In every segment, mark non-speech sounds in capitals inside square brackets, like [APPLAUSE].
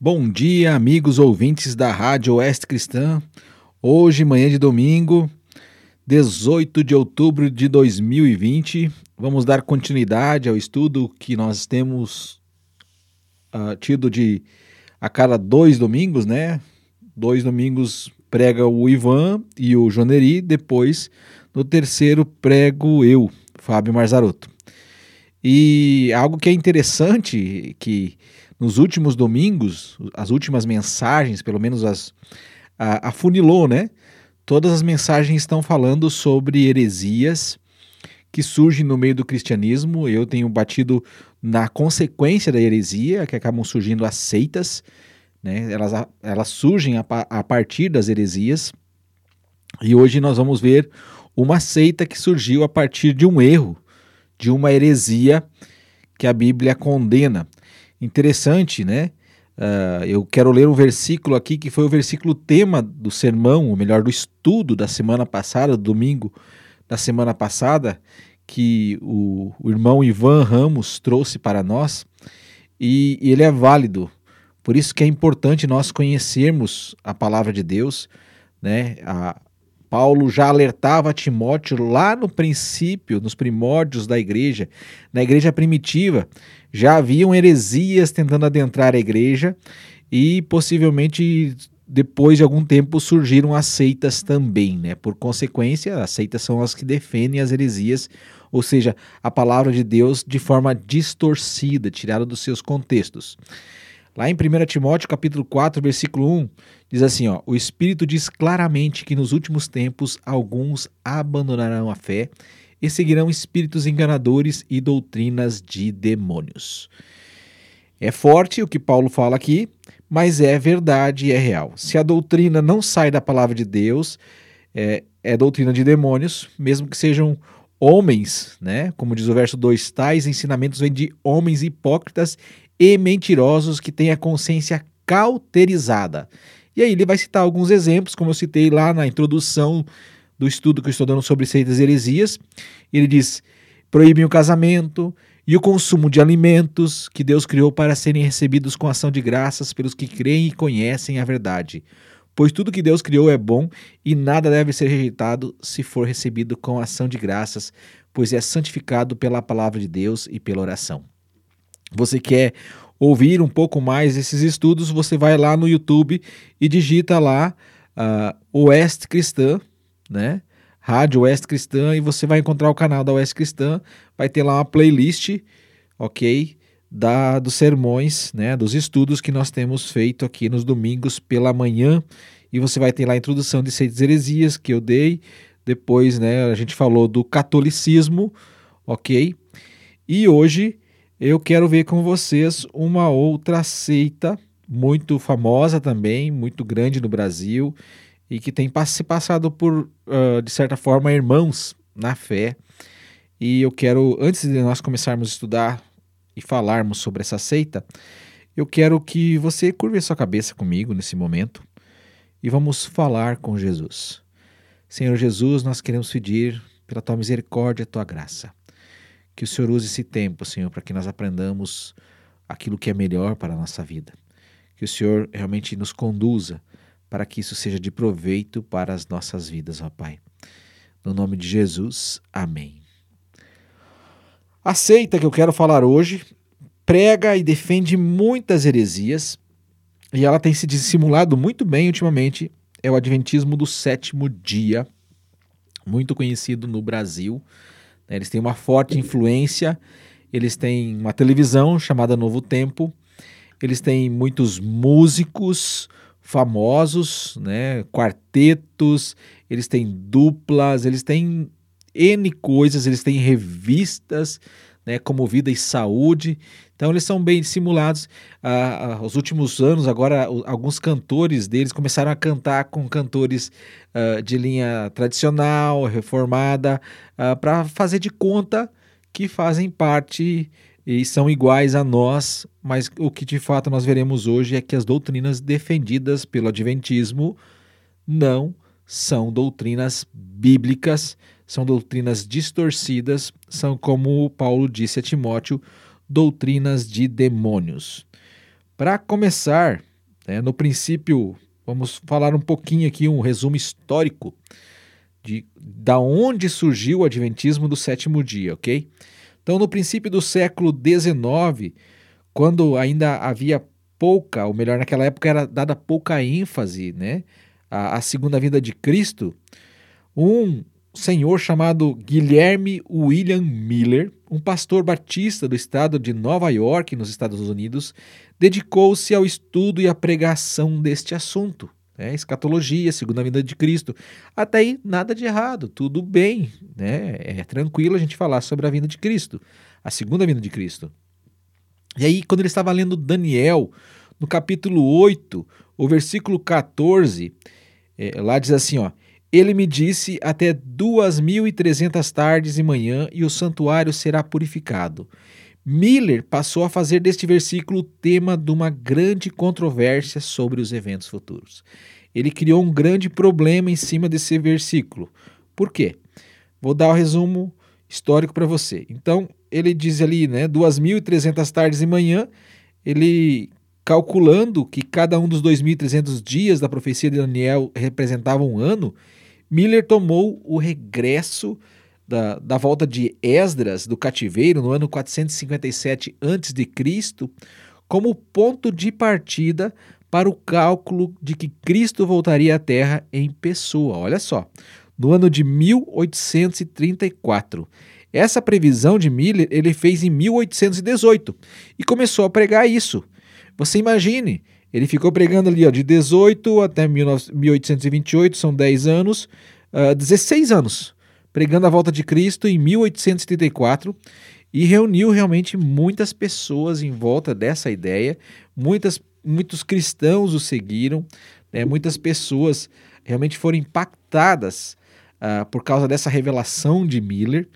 Bom dia, amigos ouvintes da Rádio Oeste Cristã. Hoje, manhã de domingo, 18 de outubro de 2020, vamos dar continuidade ao estudo que nós temos uh, tido de a cada dois domingos, né? Dois domingos prega o Ivan e o Joneri, depois no terceiro prego eu, Fábio Marzarotto. E algo que é interessante que nos últimos domingos, as últimas mensagens, pelo menos as a, afunilou, né? Todas as mensagens estão falando sobre heresias que surgem no meio do cristianismo. Eu tenho batido na consequência da heresia, que acabam surgindo as seitas, né? elas, elas surgem a, a partir das heresias. E hoje nós vamos ver uma seita que surgiu a partir de um erro, de uma heresia que a Bíblia condena. Interessante, né? Uh, eu quero ler um versículo aqui que foi o versículo tema do sermão, ou melhor, do estudo da semana passada, do domingo da semana passada, que o, o irmão Ivan Ramos trouxe para nós, e, e ele é válido. Por isso que é importante nós conhecermos a palavra de Deus, né? A, Paulo já alertava Timóteo lá no princípio, nos primórdios da igreja, na igreja primitiva, já haviam heresias tentando adentrar a igreja e possivelmente depois de algum tempo surgiram as seitas também, né? Por consequência, as seitas são as que defendem as heresias, ou seja, a palavra de Deus de forma distorcida, tirada dos seus contextos. Lá em 1 Timóteo capítulo 4, versículo 1, diz assim, ó: "O Espírito diz claramente que nos últimos tempos alguns abandonarão a fé e seguirão espíritos enganadores e doutrinas de demônios." É forte o que Paulo fala aqui, mas é verdade e é real. Se a doutrina não sai da palavra de Deus, é, é doutrina de demônios, mesmo que sejam homens, né? Como diz o verso 2, tais ensinamentos vêm de homens hipócritas e mentirosos que têm a consciência cauterizada. E aí ele vai citar alguns exemplos, como eu citei lá na introdução do estudo que eu estou dando sobre seitas e heresias. Ele diz: proíbem o casamento e o consumo de alimentos que Deus criou para serem recebidos com ação de graças pelos que creem e conhecem a verdade. Pois tudo que Deus criou é bom e nada deve ser rejeitado se for recebido com ação de graças, pois é santificado pela palavra de Deus e pela oração você quer ouvir um pouco mais esses estudos, você vai lá no YouTube e digita lá uh, Oeste Cristã, né? Rádio Oeste Cristã, e você vai encontrar o canal da Oeste Cristã, vai ter lá uma playlist, ok? Da, dos sermões, né? Dos estudos que nós temos feito aqui nos domingos pela manhã, e você vai ter lá a introdução de seis heresias que eu dei, depois, né? A gente falou do catolicismo, ok? E hoje eu quero ver com vocês uma outra seita muito famosa também, muito grande no Brasil e que tem se passado por, uh, de certa forma, irmãos na fé. E eu quero, antes de nós começarmos a estudar e falarmos sobre essa seita, eu quero que você curve sua cabeça comigo nesse momento e vamos falar com Jesus. Senhor Jesus, nós queremos pedir pela tua misericórdia e tua graça. Que o Senhor use esse tempo, Senhor, para que nós aprendamos aquilo que é melhor para a nossa vida. Que o Senhor realmente nos conduza para que isso seja de proveito para as nossas vidas, ó Pai. No nome de Jesus, amém. A seita que eu quero falar hoje prega e defende muitas heresias e ela tem se dissimulado muito bem ultimamente. É o Adventismo do sétimo dia, muito conhecido no Brasil. Né? Eles têm uma forte influência, eles têm uma televisão chamada Novo Tempo, eles têm muitos músicos famosos, né? quartetos, eles têm duplas, eles têm N coisas, eles têm revistas, né, como Vida e Saúde. Então eles são bem simulados. Ah, ah, os últimos anos, agora, alguns cantores deles começaram a cantar com cantores ah, de linha tradicional, reformada, ah, para fazer de conta que fazem parte e são iguais a nós, mas o que de fato nós veremos hoje é que as doutrinas defendidas pelo Adventismo não são doutrinas bíblicas, são doutrinas distorcidas, são, como Paulo disse a Timóteo, doutrinas de demônios. Para começar, Né? No princípio, vamos falar um pouquinho aqui, um resumo histórico de da onde surgiu o Adventismo do sétimo dia, ok? Então, no princípio do século XIX, quando ainda havia pouca, ou melhor, naquela época era dada pouca ênfase né, à, à segunda vinda de Cristo, um senhor chamado Guilherme William Miller, um pastor batista do estado de Nova York, nos Estados Unidos, dedicou-se ao estudo e à pregação deste assunto. Né? Escatologia, segunda vinda de Cristo. Até aí, nada de errado, tudo bem. Né? É tranquilo a gente falar sobre a vinda de Cristo, a segunda vinda de Cristo. E aí, quando ele estava lendo Daniel, no capítulo 8, o versículo 14, é, lá diz assim: ó, Ele me disse até duas mil e trezentas tardes e manhã, e o santuário será purificado. Miller passou a fazer deste versículo o tema de uma grande controvérsia sobre os eventos futuros. Ele criou um grande problema em cima desse versículo. Por quê? Vou dar o um resumo histórico para você. Então, ele diz ali, né, 2.300 tardes e manhã, ele calculando que cada um dos 2.300 dias da profecia de Daniel representava um ano, Miller tomou o regresso da, da volta de Esdras do cativeiro no ano 457 a.C. como ponto de partida para o cálculo de que Cristo voltaria à Terra em pessoa. Olha só, no ano de 1834. Essa previsão de Miller ele fez em 1818 e começou a pregar isso. Você imagine, ele ficou pregando ali ó, de 18 até 1828, são 10 anos, uh, ah, 16 anos pregando a volta de Cristo em 1874 e reuniu realmente muitas pessoas em volta dessa ideia. Muitas, muitos cristãos o seguiram, né? muitas pessoas realmente foram impactadas uh, por causa dessa revelação de Miller,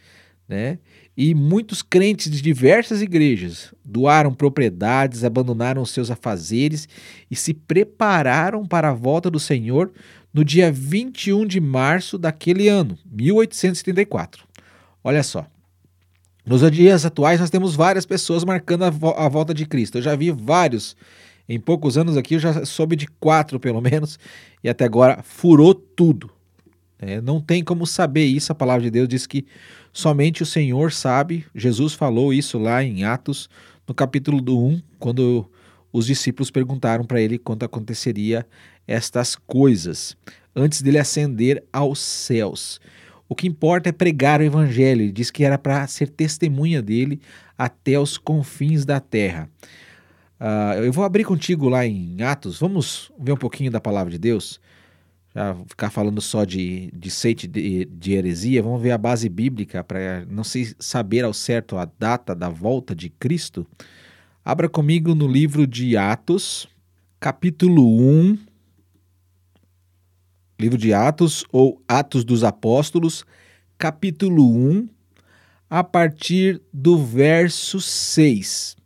né? E muitos crentes de diversas igrejas doaram propriedades, abandonaram seus afazeres e se prepararam para a volta do Senhor no dia 21 de março daquele ano, 1874. Olha só. Nos dias atuais, nós temos várias pessoas marcando a, vo a volta de Cristo. Eu já vi vários. Em poucos anos aqui, eu já soube de quatro, pelo menos, e até agora furou tudo. É, não tem como saber isso. A palavra de Deus diz que somente o Senhor sabe. Jesus falou isso lá em Atos, no capítulo do 1, quando os discípulos perguntaram para ele quando aconteceria estas coisas, antes dele ascender aos céus. O que importa é pregar o evangelho. Ele diz que era para ser testemunha dele até os confins da terra. Uh, eu vou abrir contigo lá em Atos. Vamos ver um pouquinho da palavra de Deus. Já ficar falando só de, de seite de, de heresia. Vamos ver a base bíblica para não sei saber ao certo a data da volta de Cristo. Abra comigo no livro de Atos, capítulo 1, Livro de Atos ou Atos dos Apóstolos, capítulo 1, a partir do verso 6.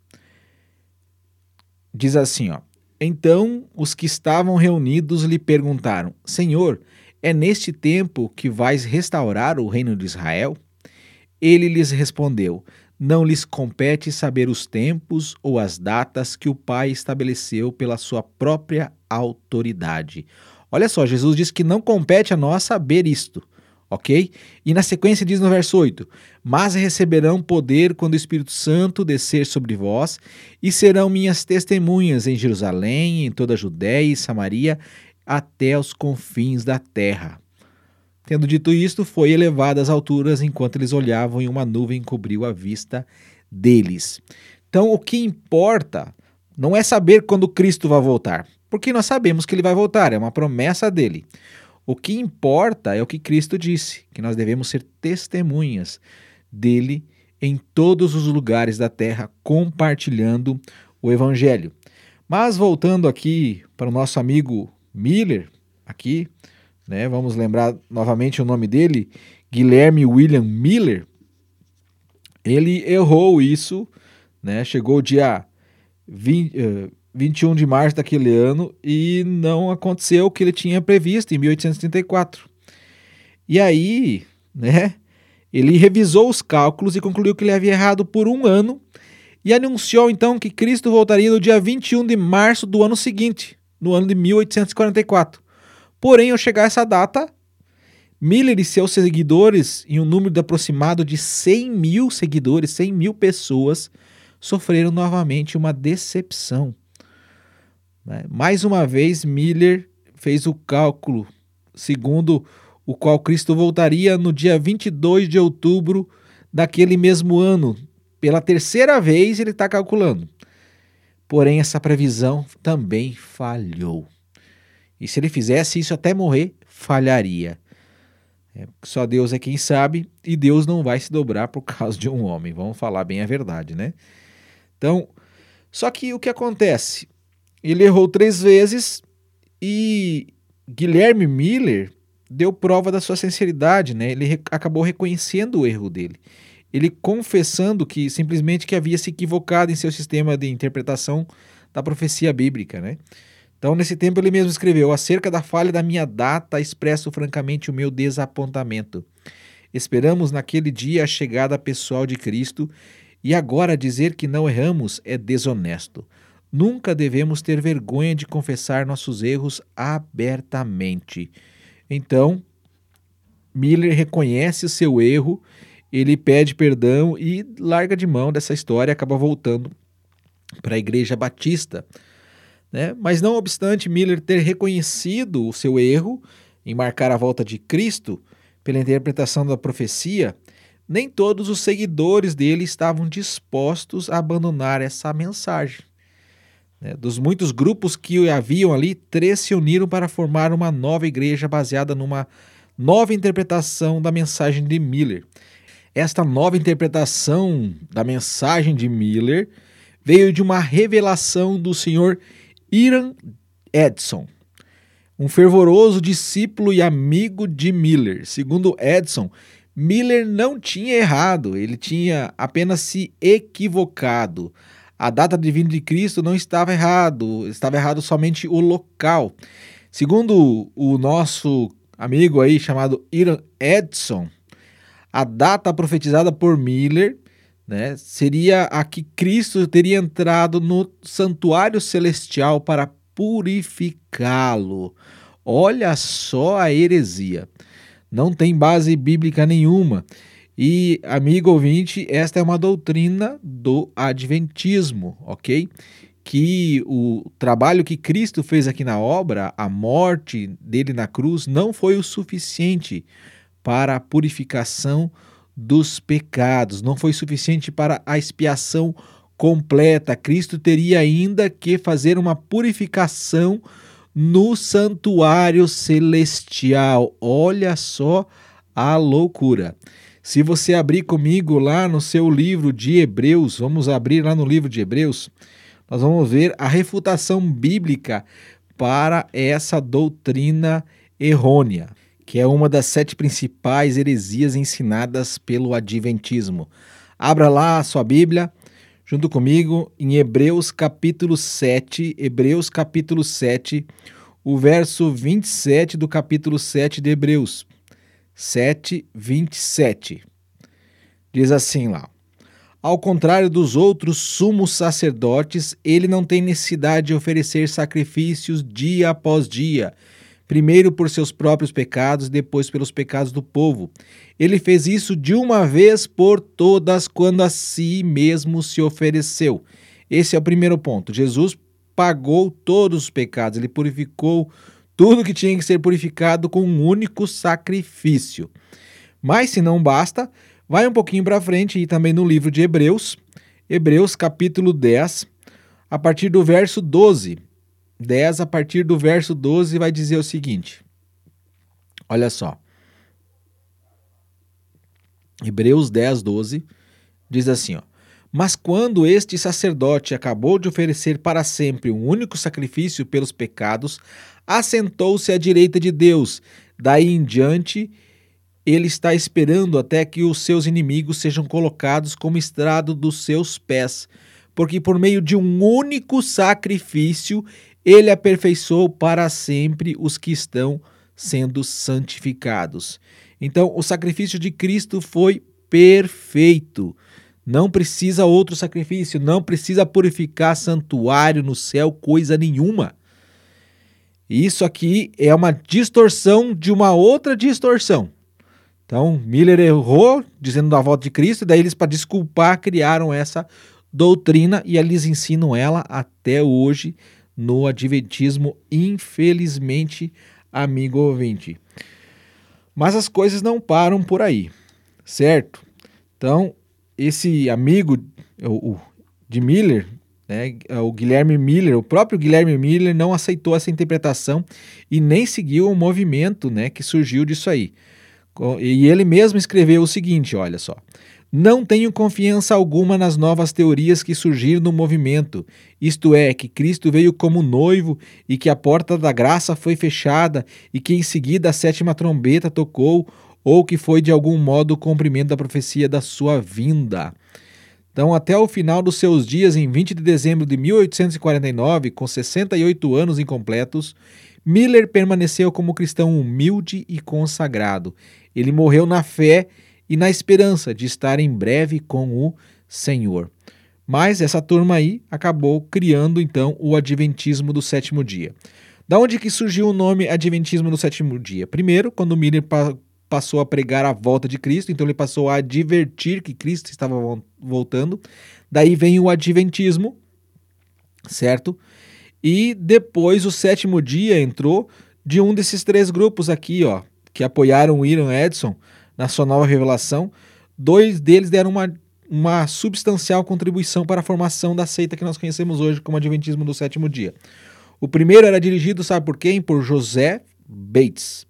Diz assim, ó: Então os que estavam reunidos lhe perguntaram: Senhor, é neste tempo que vais restaurar o reino de Israel? Ele lhes respondeu: Não lhes compete saber os tempos ou as datas que o Pai estabeleceu pela sua própria autoridade. Olha só, Jesus diz que não compete a nós saber isto, ok? E na sequência diz no verso 8: Mas receberão poder quando o Espírito Santo descer sobre vós, e serão minhas testemunhas em Jerusalém, em toda a Judéia e Samaria, até os confins da terra. Tendo dito isto, foi elevado às alturas enquanto eles olhavam e uma nuvem cobriu a vista deles. Então, o que importa não é saber quando Cristo vai voltar porque nós sabemos que ele vai voltar, é uma promessa dele. O que importa é o que Cristo disse, que nós devemos ser testemunhas dele em todos os lugares da terra, compartilhando o evangelho. Mas voltando aqui para o nosso amigo Miller, aqui, né, vamos lembrar novamente o nome dele, Guilherme William Miller. Ele errou isso, né? Chegou dia 20, uh, 21 de março daquele ano e não aconteceu o que ele tinha previsto em 1834. E aí, né, ele revisou os cálculos e concluiu que ele havia errado por um ano e anunciou então que Cristo voltaria no dia 21 de março do ano seguinte, no ano de 1844. Porém, ao chegar essa data, Miller e seus seguidores, em um número de aproximado de 100 mil seguidores, 100 mil pessoas, sofreram novamente uma decepção. Né? Mais uma vez, Miller fez o cálculo segundo o qual Cristo voltaria no dia 22 de outubro daquele mesmo ano. Pela terceira vez, ele está calculando. Porém, essa previsão também falhou. E se ele fizesse isso até morrer, falharia. É, só Deus é quem sabe e Deus não vai se dobrar por causa de um homem. Vamos falar bem a verdade, né? Então, só que o que acontece? Ele errou três vezes e Guilherme Miller deu prova da sua sinceridade, né? Ele re acabou reconhecendo o erro dele. Ele confessando que simplesmente que havia se equivocado em seu sistema de interpretação da profecia bíblica, né? Então, nesse tempo, ele mesmo escreveu: Acerca da falha da minha data, expresso francamente o meu desapontamento. Esperamos naquele dia a chegada pessoal de Cristo, e agora dizer que não erramos é desonesto. Nunca devemos ter vergonha de confessar nossos erros abertamente. Então, Miller reconhece o seu erro, ele pede perdão e larga de mão dessa história acaba voltando para a Igreja Batista. Né? Mas não obstante Miller ter reconhecido o seu erro em marcar a volta de Cristo pela interpretação da profecia, nem todos os seguidores dele estavam dispostos a abandonar essa mensagem. Né? Dos muitos grupos que haviam ali, três se uniram para formar uma nova igreja baseada numa nova interpretação da mensagem de Miller. Esta nova interpretação da mensagem de Miller veio de uma revelação do Senhor Iran Edson, um fervoroso discípulo e amigo de Miller. Segundo Edson, Miller não tinha errado, ele tinha apenas se equivocado. A data de vinda de Cristo não estava errado, estava errado somente o local. Segundo o nosso amigo aí chamado Iran Edson, a data profetizada por Miller né, seria a que Cristo teria entrado no santuário celestial para purificá-lo. Olha só a heresia. Não tem base bíblica nenhuma. E, amigo ouvinte, esta é uma doutrina do Adventismo, ok? Que o trabalho que Cristo fez aqui na obra, a morte dele na cruz, não foi o suficiente para a purificação dos pecados, não foi suficiente para a expiação completa. Cristo teria ainda que fazer uma purificação no santuário celestial. Olha só a loucura. Se você abrir comigo lá no seu livro de Hebreus, vamos abrir lá no livro de Hebreus, nós vamos ver a refutação bíblica para essa doutrina errônea que é uma das sete principais heresias ensinadas pelo Adventismo. Abra lá a sua Bíblia, junto comigo, em Hebreus capítulo 7, Hebreus capítulo 7, o verso 27 do capítulo 7 de Hebreus. 7, 27. Diz assim lá. Ao contrário dos outros sumos sacerdotes, ele não tem necessidade de oferecer sacrifícios dia após dia primeiro por seus próprios pecados, depois pelos pecados do povo. Ele fez isso de uma vez por todas, quando a si mesmo se ofereceu. Esse é o primeiro ponto. Jesus pagou todos os pecados, ele purificou tudo que tinha que ser purificado com um único sacrifício. Mas se não basta, vai um pouquinho para frente e também no livro de Hebreus, Hebreus capítulo 10, a partir do verso 12. 10, a partir do verso 12, vai dizer o seguinte: Olha só. Hebreus 10, 12 diz assim: ó, Mas quando este sacerdote acabou de oferecer para sempre um único sacrifício pelos pecados, assentou-se à direita de Deus. Daí em diante, ele está esperando até que os seus inimigos sejam colocados como estrado dos seus pés, porque por meio de um único sacrifício ele aperfeiçoou para sempre os que estão sendo santificados. Então, o sacrifício de Cristo foi perfeito. Não precisa outro sacrifício, não precisa purificar santuário no céu, coisa nenhuma. Isso aqui é uma distorção de uma outra distorção. Então, Miller errou dizendo da volta de Cristo, e daí eles, para desculpar, criaram essa doutrina e eles ensinam ela até hoje no Adventismo, infelizmente, amigo ouvinte. Mas as coisas não param por aí, certo? Então, esse amigo o, o de Miller, né, o Guilherme Miller, o próprio Guilherme Miller não aceitou essa interpretação e nem seguiu o movimento né, que surgiu disso aí. E ele mesmo escreveu o seguinte: olha só. Não tenho confiança alguma nas novas teorias que surgiram no movimento, isto é, que Cristo veio como noivo e que a porta da graça foi fechada e que em seguida a sétima trombeta tocou, ou que foi de algum modo o cumprimento da profecia da sua vinda. Então, até o final dos seus dias, em 20 de dezembro de 1849, com 68 anos incompletos, Miller permaneceu como cristão humilde e consagrado. Ele morreu na fé e na esperança de estar em breve com o Senhor. Mas essa turma aí acabou criando então o Adventismo do sétimo dia. Da onde que surgiu o nome Adventismo do sétimo dia? Primeiro, quando Miller passou a pregar a volta de Cristo, então ele passou a advertir que Cristo estava voltando. Daí vem o adventismo, certo? E depois o sétimo dia entrou de um desses três grupos aqui, ó, que apoiaram o Ian Edson na sua nova revelação. Dois deles deram uma, uma substancial contribuição para a formação da seita que nós conhecemos hoje como Adventismo do Sétimo Dia. O primeiro era dirigido, sabe por quem? Por José Bates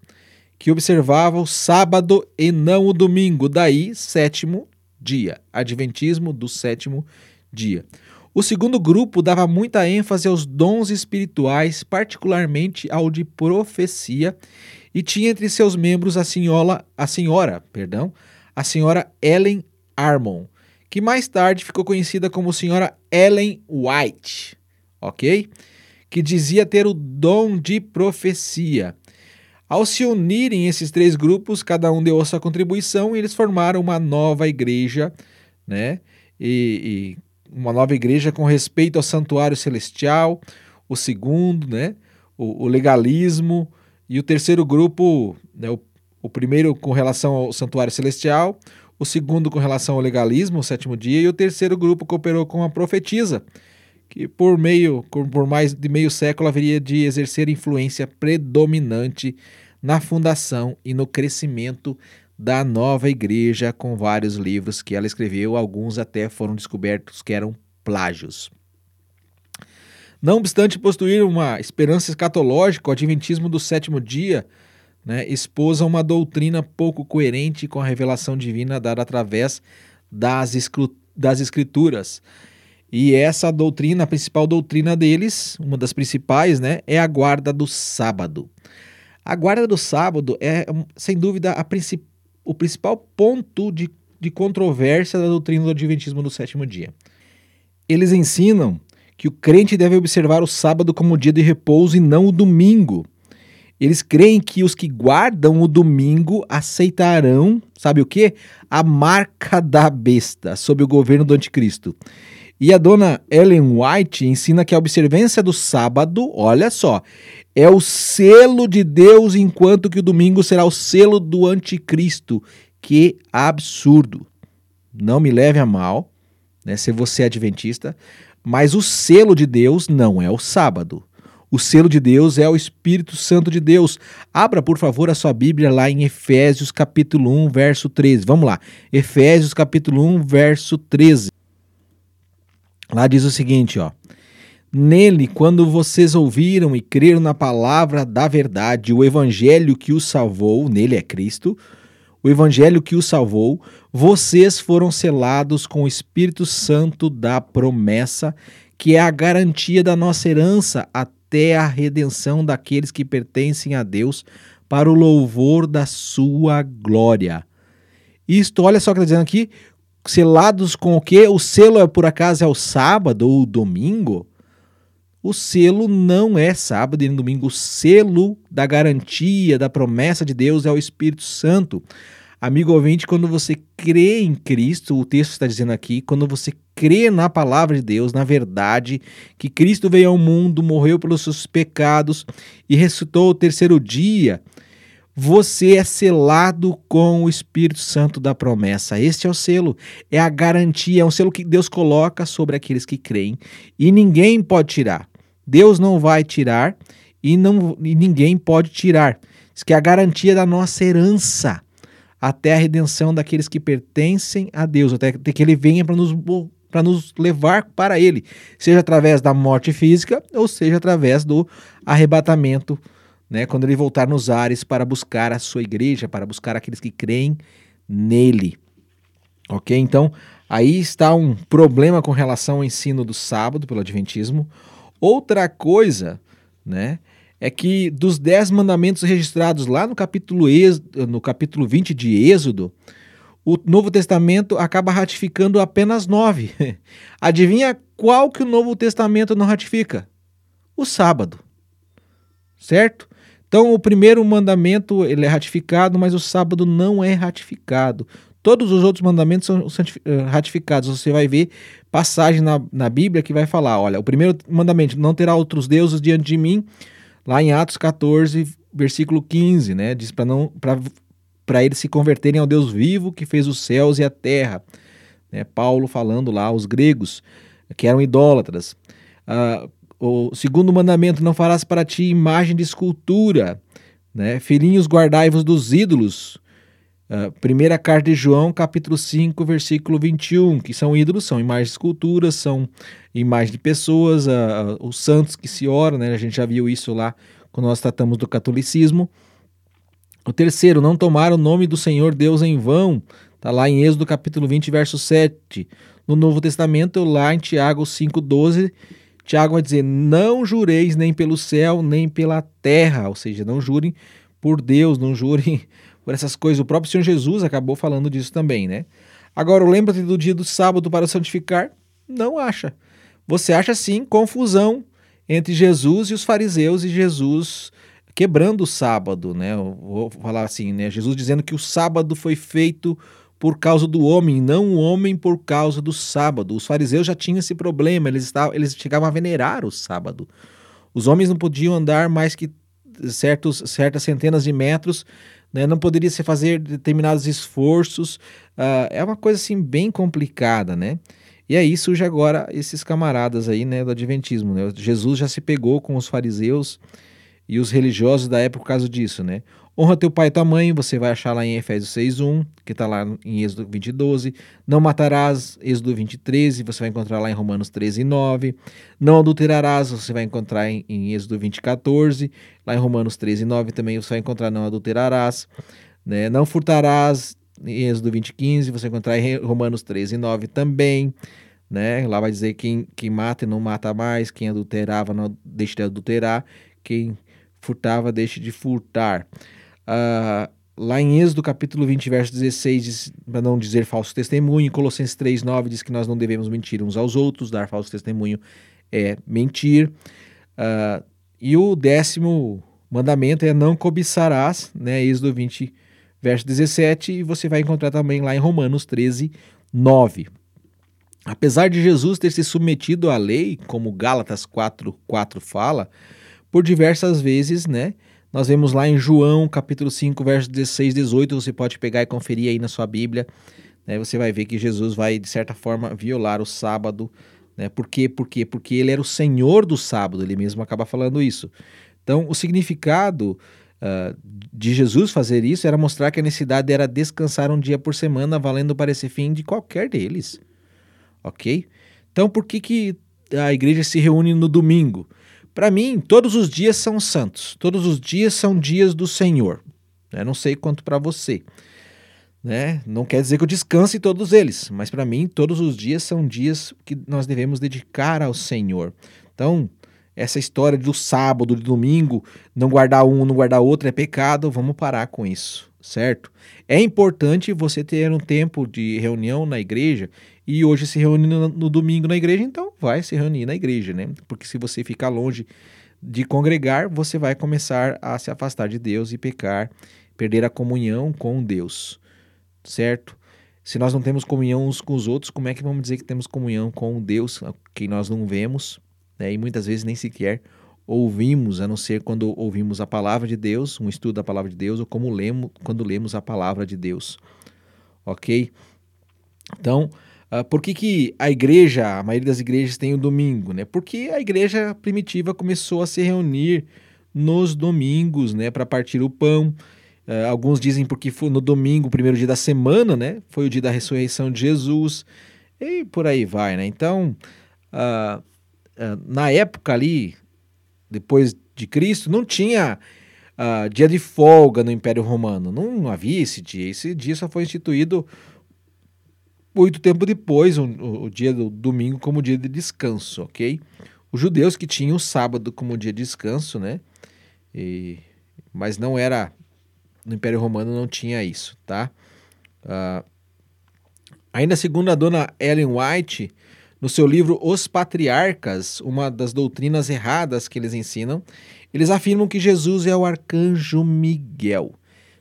que observava o sábado e não o domingo, daí sétimo dia, adventismo do sétimo dia. O segundo grupo dava muita ênfase aos dons espirituais, particularmente ao de profecia, e tinha entre seus membros a senhora, a senhora, perdão, a senhora Ellen Armon, que mais tarde ficou conhecida como senhora Ellen White, ok? Que dizia ter o dom de profecia. Ao se unirem esses três grupos, cada um deu a sua contribuição e eles formaram uma nova igreja, né? E, e uma nova igreja com respeito ao santuário celestial, o segundo, né? O, o legalismo, e o terceiro grupo, né? o, o primeiro com relação ao santuário celestial, o segundo com relação ao legalismo, o sétimo dia, e o terceiro grupo cooperou com a profetisa, que por meio, por mais de meio século haveria de exercer influência predominante na fundação e no crescimento da nova igreja, com vários livros que ela escreveu, alguns até foram descobertos que eram plágios. Não obstante possuir uma esperança escatológica, o Adventismo do sétimo dia né, expôs uma doutrina pouco coerente com a revelação divina dada através das, das Escrituras. E essa doutrina, a principal doutrina deles, uma das principais, né, é a guarda do sábado. A guarda do sábado é, sem dúvida, princip... o principal ponto de, de controvérsia da doutrina do Adventismo do sétimo dia. Eles ensinam que o crente deve observar o sábado como dia de repouso e não o domingo. Eles creem que os que guardam o domingo aceitarão, sabe o que? A marca da besta sob o governo do anticristo. E a dona Ellen White ensina que a observância do sábado, olha só, é o selo de Deus, enquanto que o domingo será o selo do anticristo. Que absurdo. Não me leve a mal, né, se você é adventista, mas o selo de Deus não é o sábado. O selo de Deus é o Espírito Santo de Deus. Abra, por favor, a sua Bíblia lá em Efésios capítulo 1, verso 13. Vamos lá. Efésios capítulo 1, verso 13. Lá diz o seguinte, ó: Nele, quando vocês ouviram e creram na palavra da verdade, o evangelho que os salvou, nele é Cristo, o evangelho que os salvou, vocês foram selados com o Espírito Santo da promessa, que é a garantia da nossa herança até a redenção daqueles que pertencem a Deus, para o louvor da sua glória. Isto, olha só o que está dizendo aqui, selados com o quê? O selo é por acaso é o sábado ou o domingo? O selo não é sábado e domingo. O selo da garantia, da promessa de Deus é o Espírito Santo. Amigo ouvinte, quando você crê em Cristo, o texto está dizendo aqui, quando você crê na palavra de Deus, na verdade, que Cristo veio ao mundo, morreu pelos seus pecados e ressuscitou o terceiro dia, você é selado com o Espírito Santo da promessa. Este é o selo, é a garantia, é um selo que Deus coloca sobre aqueles que creem e ninguém pode tirar. Deus não vai tirar e, não, e ninguém pode tirar. Isso que é a garantia da nossa herança até a redenção daqueles que pertencem a Deus, até que ele venha para nos, nos levar para ele, seja através da morte física ou seja através do arrebatamento né, quando ele voltar nos ares para buscar a sua igreja, para buscar aqueles que creem nele. Ok? Então, aí está um problema com relação ao ensino do sábado pelo Adventismo. Outra coisa, né, é que dos dez mandamentos registrados lá no capítulo, no capítulo 20 de Êxodo, o Novo Testamento acaba ratificando apenas nove. [LAUGHS] Adivinha qual que o Novo Testamento não ratifica? O sábado. Certo? Então, o primeiro mandamento ele é ratificado, mas o sábado não é ratificado. Todos os outros mandamentos são eh, ratificados. Você vai ver passagem na, na Bíblia que vai falar: olha, o primeiro mandamento, não terá outros deuses diante de mim, lá em Atos 14, versículo 15, né? Diz para não para eles se converterem ao Deus vivo que fez os céus e a terra. Né? Paulo falando lá aos gregos que eram idólatras. Uh, o segundo mandamento: não farás para ti imagem de escultura. Né? Filhinhos, guardai-vos dos ídolos. Uh, primeira carta de João, capítulo 5, versículo 21, que são ídolos, são imagens de esculturas, são imagens de pessoas, uh, uh, os santos que se oram, né? a gente já viu isso lá quando nós tratamos do catolicismo. O terceiro, não tomar o nome do Senhor Deus em vão, está lá em Êxodo capítulo 20, verso 7. No Novo Testamento, lá em Tiago 5, 12, Tiago vai dizer: Não jureis nem pelo céu, nem pela terra, ou seja, não jurem por Deus, não jurem [LAUGHS] por essas coisas. O próprio Senhor Jesus acabou falando disso também, né? Agora, lembra-te do dia do sábado para santificar? Não acha. Você acha sim confusão entre Jesus e os fariseus e Jesus quebrando o sábado, né? Eu vou falar assim, né? Jesus dizendo que o sábado foi feito por causa do homem, não o homem por causa do sábado. Os fariseus já tinham esse problema, eles, estavam, eles chegavam a venerar o sábado. Os homens não podiam andar mais que certos, certas centenas de metros, né? não poderia se fazer determinados esforços. Uh, é uma coisa assim bem complicada, né? E aí surge agora esses camaradas aí, né, do Adventismo. Né? Jesus já se pegou com os fariseus e os religiosos da época por causa disso, né? Honra teu pai e tua mãe, você vai achar lá em Efésios 6.1, que está lá em Êxodo 20.12. Não matarás, Êxodo 20.13, você vai encontrar lá em Romanos 13.9. Não adulterarás, você vai encontrar em, em Êxodo 20.14. Lá em Romanos 13.9 também você vai encontrar não adulterarás. Né? Não furtarás, em Êxodo 20.15, você vai encontrar em Romanos 13.9 também. Né? Lá vai dizer quem, quem mata e não mata mais, quem adulterava não deixe de adulterar, quem furtava deixe de furtar. Uh, lá em Êxodo capítulo 20, verso 16, para não dizer falso testemunho, em Colossenses 3, 9 diz que nós não devemos mentir uns aos outros, dar falso testemunho é mentir. Uh, e o décimo mandamento é não cobiçarás, né? Êxodo 20, verso 17, e você vai encontrar também lá em Romanos 13, 9. Apesar de Jesus ter se submetido à lei, como Gálatas 4, 4 fala, por diversas vezes, né? Nós vemos lá em João, capítulo 5, verso 16, 18, você pode pegar e conferir aí na sua Bíblia, né? Você vai ver que Jesus vai, de certa forma, violar o sábado, né? Por quê? Por quê? Porque ele era o Senhor do sábado, ele mesmo acaba falando isso. Então, o significado uh, de Jesus fazer isso era mostrar que a necessidade era descansar um dia por semana, valendo para esse fim de qualquer deles. Ok? Então, por que, que a igreja se reúne no domingo? Para mim, todos os dias são santos, todos os dias são dias do Senhor. Né? não sei quanto para você. Né? Não quer dizer que eu descanse todos eles, mas para mim, todos os dias são dias que nós devemos dedicar ao Senhor. Então, essa história do sábado, do domingo, não guardar um, não guardar outro é pecado, vamos parar com isso, certo? É importante você ter um tempo de reunião na igreja e hoje se reúne no, no, domingo na igreja, então vai se reunir na igreja, né? Porque se você ficar longe de congregar, você vai começar a se afastar de Deus e pecar, perder a comunhão com Deus, certo? Se nós não temos comunhão uns com os outros, como é que vamos dizer que temos comunhão com Deus, que nós não vemos, né? e muitas vezes nem sequer ouvimos, a não ser quando ouvimos a palavra de Deus, um estudo da palavra de Deus, ou como lemos, quando lemos a palavra de Deus. Ok? Então, uh, por que, que a igreja, a maioria das igrejas tem o domingo? Né? Porque a igreja primitiva começou a se reunir nos domingos né, para partir o pão. Uh, alguns dizem porque foi no domingo, o primeiro dia da semana, né? Foi o dia da ressurreição de Jesus. E por aí vai, né? Então, uh, na época ali, depois de Cristo, não tinha uh, dia de folga no Império Romano. Não, havia esse dia. Esse dia só foi instituído muito tempo depois, o, o dia do domingo como dia de descanso, ok? Os judeus que tinham o sábado como dia de descanso, né? E, mas não era no Império Romano não tinha isso, tá? Uh, ainda segundo a dona Ellen White, no seu livro Os Patriarcas, uma das doutrinas erradas que eles ensinam, eles afirmam que Jesus é o arcanjo Miguel.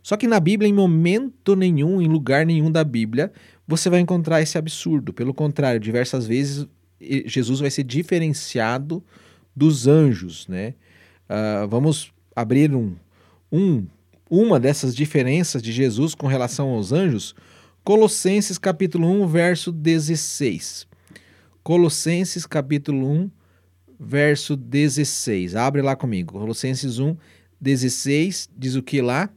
Só que na Bíblia, em momento nenhum, em lugar nenhum da Bíblia, você vai encontrar esse absurdo. Pelo contrário, diversas vezes Jesus vai ser diferenciado dos anjos, né? Uh, vamos abrir um, um, uma dessas diferenças de Jesus com relação aos anjos. Colossenses capítulo 1, verso 16. Colossenses capítulo 1, verso 16. Abre lá comigo. Colossenses 1, 16 diz o que lá?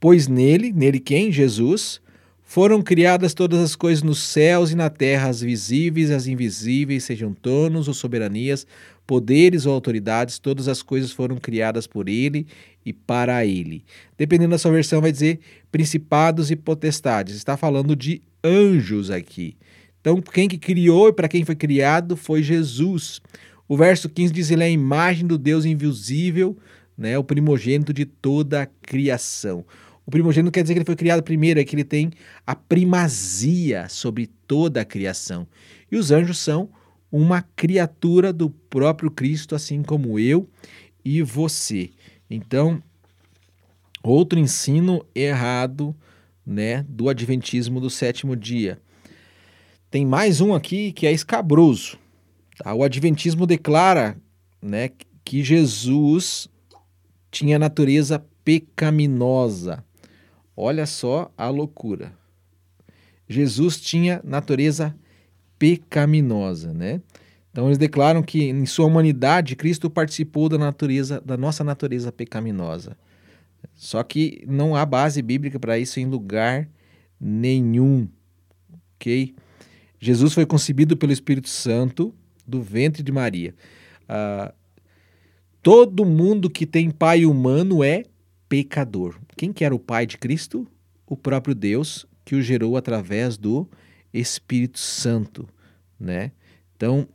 Pois nele, nele quem? Jesus, foram criadas todas as coisas nos céus e na terra, as visíveis e as invisíveis, sejam tronos ou soberanias, poderes ou autoridades, todas as coisas foram criadas por ele e para ele. Dependendo da sua versão, vai dizer principados e potestades. Está falando de anjos aqui. Então, quem que criou e para quem foi criado foi Jesus. O verso 15 diz: Ele é a imagem do Deus invisível, né, o primogênito de toda a criação. O primogênito quer dizer que ele foi criado primeiro, é que ele tem a primazia sobre toda a criação. E os anjos são uma criatura do próprio Cristo, assim como eu e você. Então, outro ensino errado né, do adventismo do sétimo dia. Tem mais um aqui que é escabroso. Tá? O Adventismo declara né, que Jesus tinha natureza pecaminosa. Olha só a loucura. Jesus tinha natureza pecaminosa, né? Então eles declaram que em sua humanidade Cristo participou da natureza da nossa natureza pecaminosa. Só que não há base bíblica para isso em lugar nenhum, ok? Jesus foi concebido pelo Espírito Santo do ventre de Maria. Ah, todo mundo que tem pai humano é pecador. Quem que era o pai de Cristo? O próprio Deus que o gerou através do Espírito Santo, né? Então,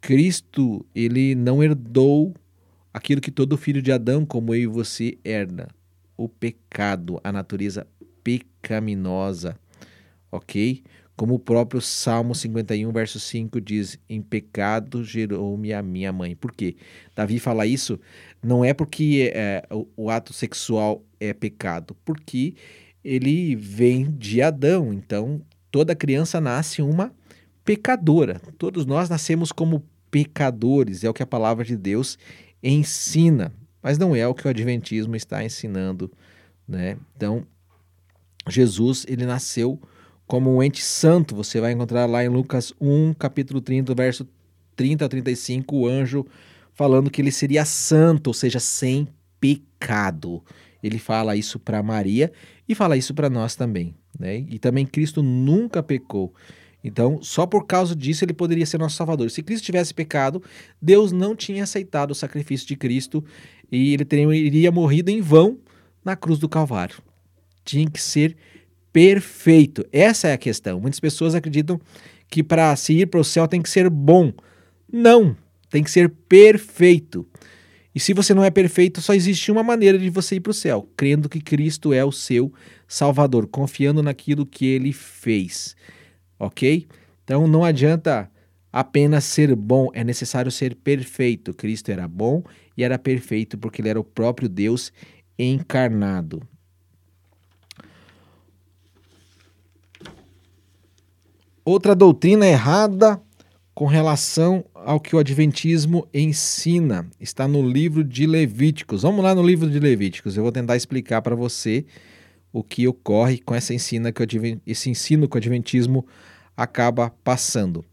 Cristo, ele não herdou aquilo que todo filho de Adão, como eu e você, herda, o pecado, a natureza pecaminosa, ok? Como o próprio Salmo 51, verso 5 diz: Em pecado gerou-me a minha mãe. Por quê? Davi fala isso não é porque é, o, o ato sexual é pecado, porque ele vem de Adão. Então, toda criança nasce uma pecadora. Todos nós nascemos como pecadores, é o que a palavra de Deus ensina, mas não é o que o adventismo está ensinando, né? Então, Jesus, ele nasceu como um ente santo. Você vai encontrar lá em Lucas 1, capítulo 30, verso 30 a 35, o anjo falando que ele seria santo, ou seja, sem pecado. Ele fala isso para Maria e fala isso para nós também. Né? E também Cristo nunca pecou. Então, só por causa disso ele poderia ser nosso Salvador. Se Cristo tivesse pecado, Deus não tinha aceitado o sacrifício de Cristo e ele teria morrido em vão na cruz do Calvário. Tinha que ser perfeito. Essa é a questão. Muitas pessoas acreditam que para se ir para o céu tem que ser bom. Não, tem que ser perfeito. E se você não é perfeito, só existe uma maneira de você ir para o céu: crendo que Cristo é o seu Salvador, confiando naquilo que ele fez. Ok? Então não adianta apenas ser bom, é necessário ser perfeito. Cristo era bom e era perfeito porque ele era o próprio Deus encarnado. Outra doutrina errada com relação ao que o Adventismo ensina. Está no livro de Levíticos. Vamos lá no livro de Levíticos. Eu vou tentar explicar para você o que ocorre com essa ensina que esse ensino que o Adventismo acaba passando.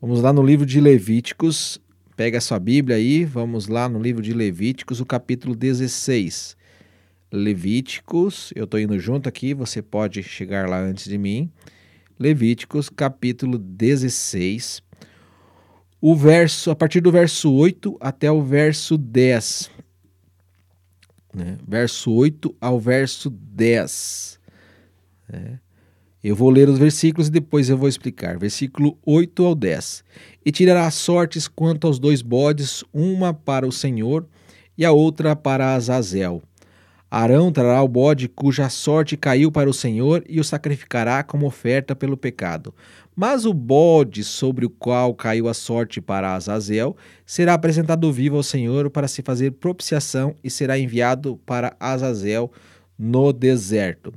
Vamos lá no livro de Levíticos. Pega a sua Bíblia aí, vamos lá no livro de Levíticos, o capítulo 16. Levíticos, eu estou indo junto aqui, você pode chegar lá antes de mim. Levíticos, capítulo 16 o verso, a partir do verso 8 até o verso 10. Né? Verso 8 ao verso 10. Né? Eu vou ler os versículos e depois eu vou explicar. Versículo 8 ao 10. E tirará sortes quanto aos dois bodes, uma para o Senhor e a outra para Azazel. Arão trará o bode cuja sorte caiu para o Senhor e o sacrificará como oferta pelo pecado. Mas o bode sobre o qual caiu a sorte para Azazel será apresentado vivo ao Senhor para se fazer propiciação e será enviado para Azazel no deserto.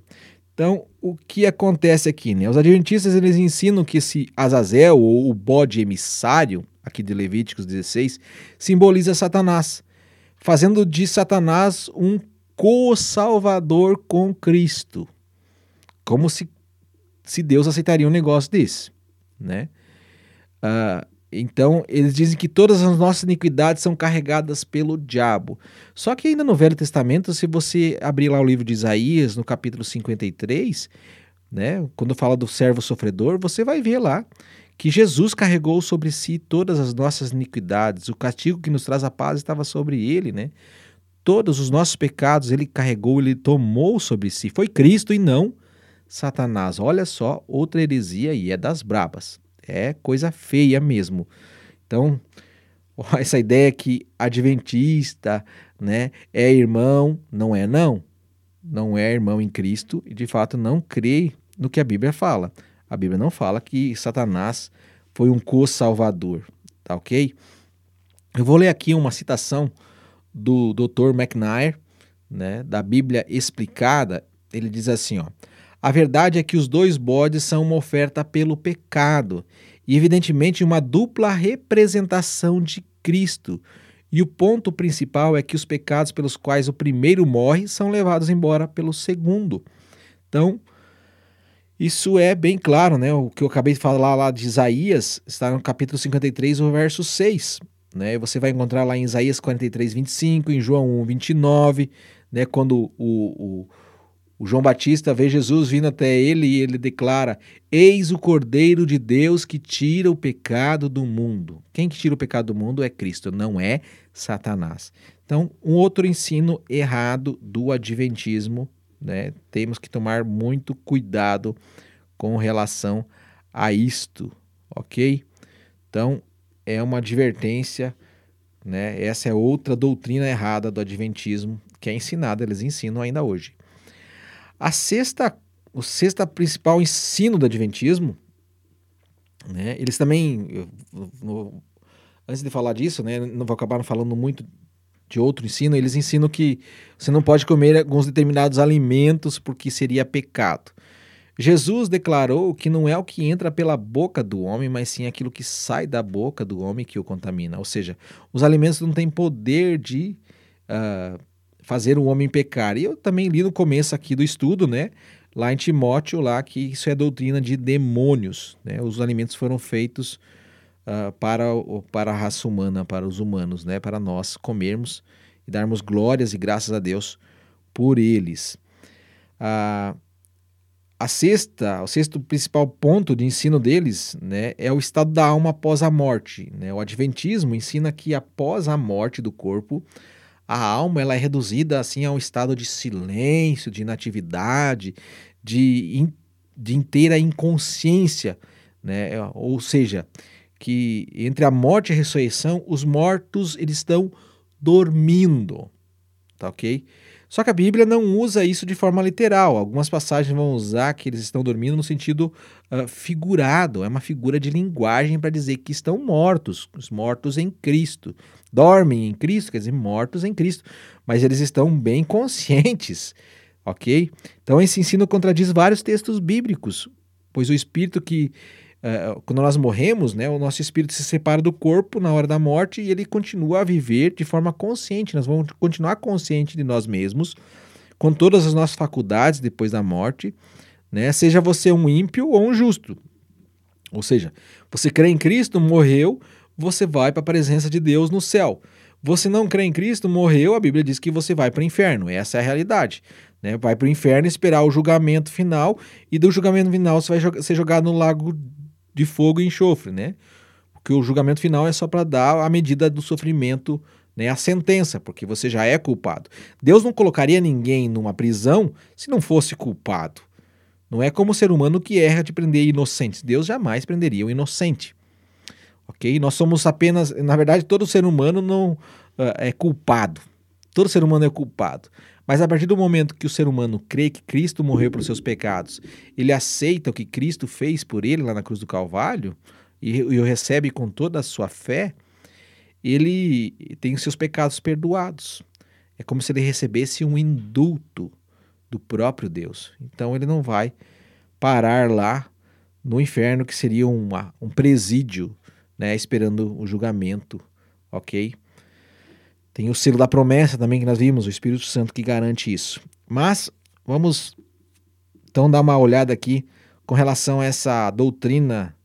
Então, o que acontece aqui? Né? Os adventistas eles ensinam que esse Azazel, ou o bode emissário, aqui de Levíticos 16, simboliza Satanás, fazendo de Satanás um co-salvador com Cristo. Como se, se Deus aceitaria um negócio desse, né? Uh, então, eles dizem que todas as nossas iniquidades são carregadas pelo diabo. Só que ainda no Velho Testamento, se você abrir lá o livro de Isaías, no capítulo 53, né, quando fala do servo sofredor, você vai ver lá que Jesus carregou sobre si todas as nossas iniquidades. O castigo que nos traz a paz estava sobre ele, né? Todos os nossos pecados ele carregou, ele tomou sobre si. Foi Cristo e não Satanás. Olha só, outra heresia e é das brabas. É coisa feia mesmo. Então, [LAUGHS] essa ideia que adventista, né, é irmão, não é não. Não é irmão em Cristo e de fato não crê no que a Bíblia fala. A Bíblia não fala que Satanás foi um co-salvador, tá OK? Eu vou ler aqui uma citação do Dr. McNair, né, da Bíblia explicada, ele diz assim, ó: A verdade é que os dois bodes são uma oferta pelo pecado e evidentemente uma dupla representação de Cristo. E o ponto principal é que os pecados pelos quais o primeiro morre são levados embora pelo segundo. Então, isso é bem claro, né? O que eu acabei de falar lá de Isaías está no capítulo 53, o verso 6. Né? Você vai encontrar lá em Isaías 43, 25, em João 1, 29, né? quando o, o, o João Batista vê Jesus vindo até ele e ele declara: Eis o Cordeiro de Deus que tira o pecado do mundo. Quem que tira o pecado do mundo é Cristo, não é Satanás. Então, um outro ensino errado do Adventismo, né? Temos que tomar muito cuidado com relação a isto, ok? Então, é uma advertência, né? Essa é outra doutrina errada do adventismo que é ensinada, eles ensinam ainda hoje. A sexta, o sexta principal ensino do adventismo, né? Eles também, no, antes de falar disso, né? Não vou acabar falando muito de outro ensino, eles ensinam que você não pode comer alguns determinados alimentos porque seria pecado. Jesus declarou que não é o que entra pela boca do homem, mas sim aquilo que sai da boca do homem que o contamina. Ou seja, os alimentos não têm poder de uh, fazer o homem pecar. E eu também li no começo aqui do estudo, né? Lá em Timóteo, lá que isso é doutrina de demônios. Né? Os alimentos foram feitos uh, para, para a raça humana, para os humanos, né? Para nós comermos e darmos glórias e graças a Deus por eles. Uh, a sexta, o sexto principal ponto de ensino deles né, é o estado da alma após a morte. Né? O Adventismo ensina que após a morte do corpo, a alma ela é reduzida assim a um estado de silêncio, de inatividade, de, in, de inteira inconsciência. Né? Ou seja, que entre a morte e a ressurreição, os mortos eles estão dormindo. Tá ok? Só que a Bíblia não usa isso de forma literal. Algumas passagens vão usar que eles estão dormindo no sentido uh, figurado. É uma figura de linguagem para dizer que estão mortos, os mortos em Cristo. Dormem em Cristo, quer dizer, mortos em Cristo. Mas eles estão bem [LAUGHS] conscientes, ok? Então esse ensino contradiz vários textos bíblicos, pois o Espírito que uh, quando nós morremos, né, o nosso espírito se separa do corpo na hora da morte e ele continua a viver de forma consciente. Nós vamos continuar consciente de nós mesmos, com todas as nossas faculdades depois da morte, né? Seja você um ímpio ou um justo. Ou seja, você crê em Cristo, morreu, você vai para a presença de Deus no céu. Você não crê em Cristo, morreu, a Bíblia diz que você vai para o inferno. Essa é a realidade. Né? Vai para o inferno esperar o julgamento final e do julgamento final você vai ser jogado no lago de fogo e enxofre, né? Porque o julgamento final é só para dar a medida do sofrimento, né? A sentença, porque você já é culpado. Deus não colocaria ninguém numa prisão se não fosse culpado. Não é como o ser humano que erra de prender inocentes. Deus jamais prenderia o inocente. Ok? Nós somos apenas, na verdade, todo ser humano não uh, é culpado. Todo ser humano é culpado. Mas a partir do momento que o ser humano crê que Cristo morreu pelos seus pecados, ele aceita o que Cristo fez por ele lá na cruz do Calvário e, e o recebe com toda a sua fé, ele tem os seus pecados perdoados. É como se ele recebesse um indulto do próprio Deus. Então ele não vai parar lá no inferno, que seria uma, um presídio, né, esperando o julgamento, ok? Tem o selo da promessa também que nós vimos, o Espírito Santo que garante isso. Mas vamos então dar uma olhada aqui com relação a essa doutrina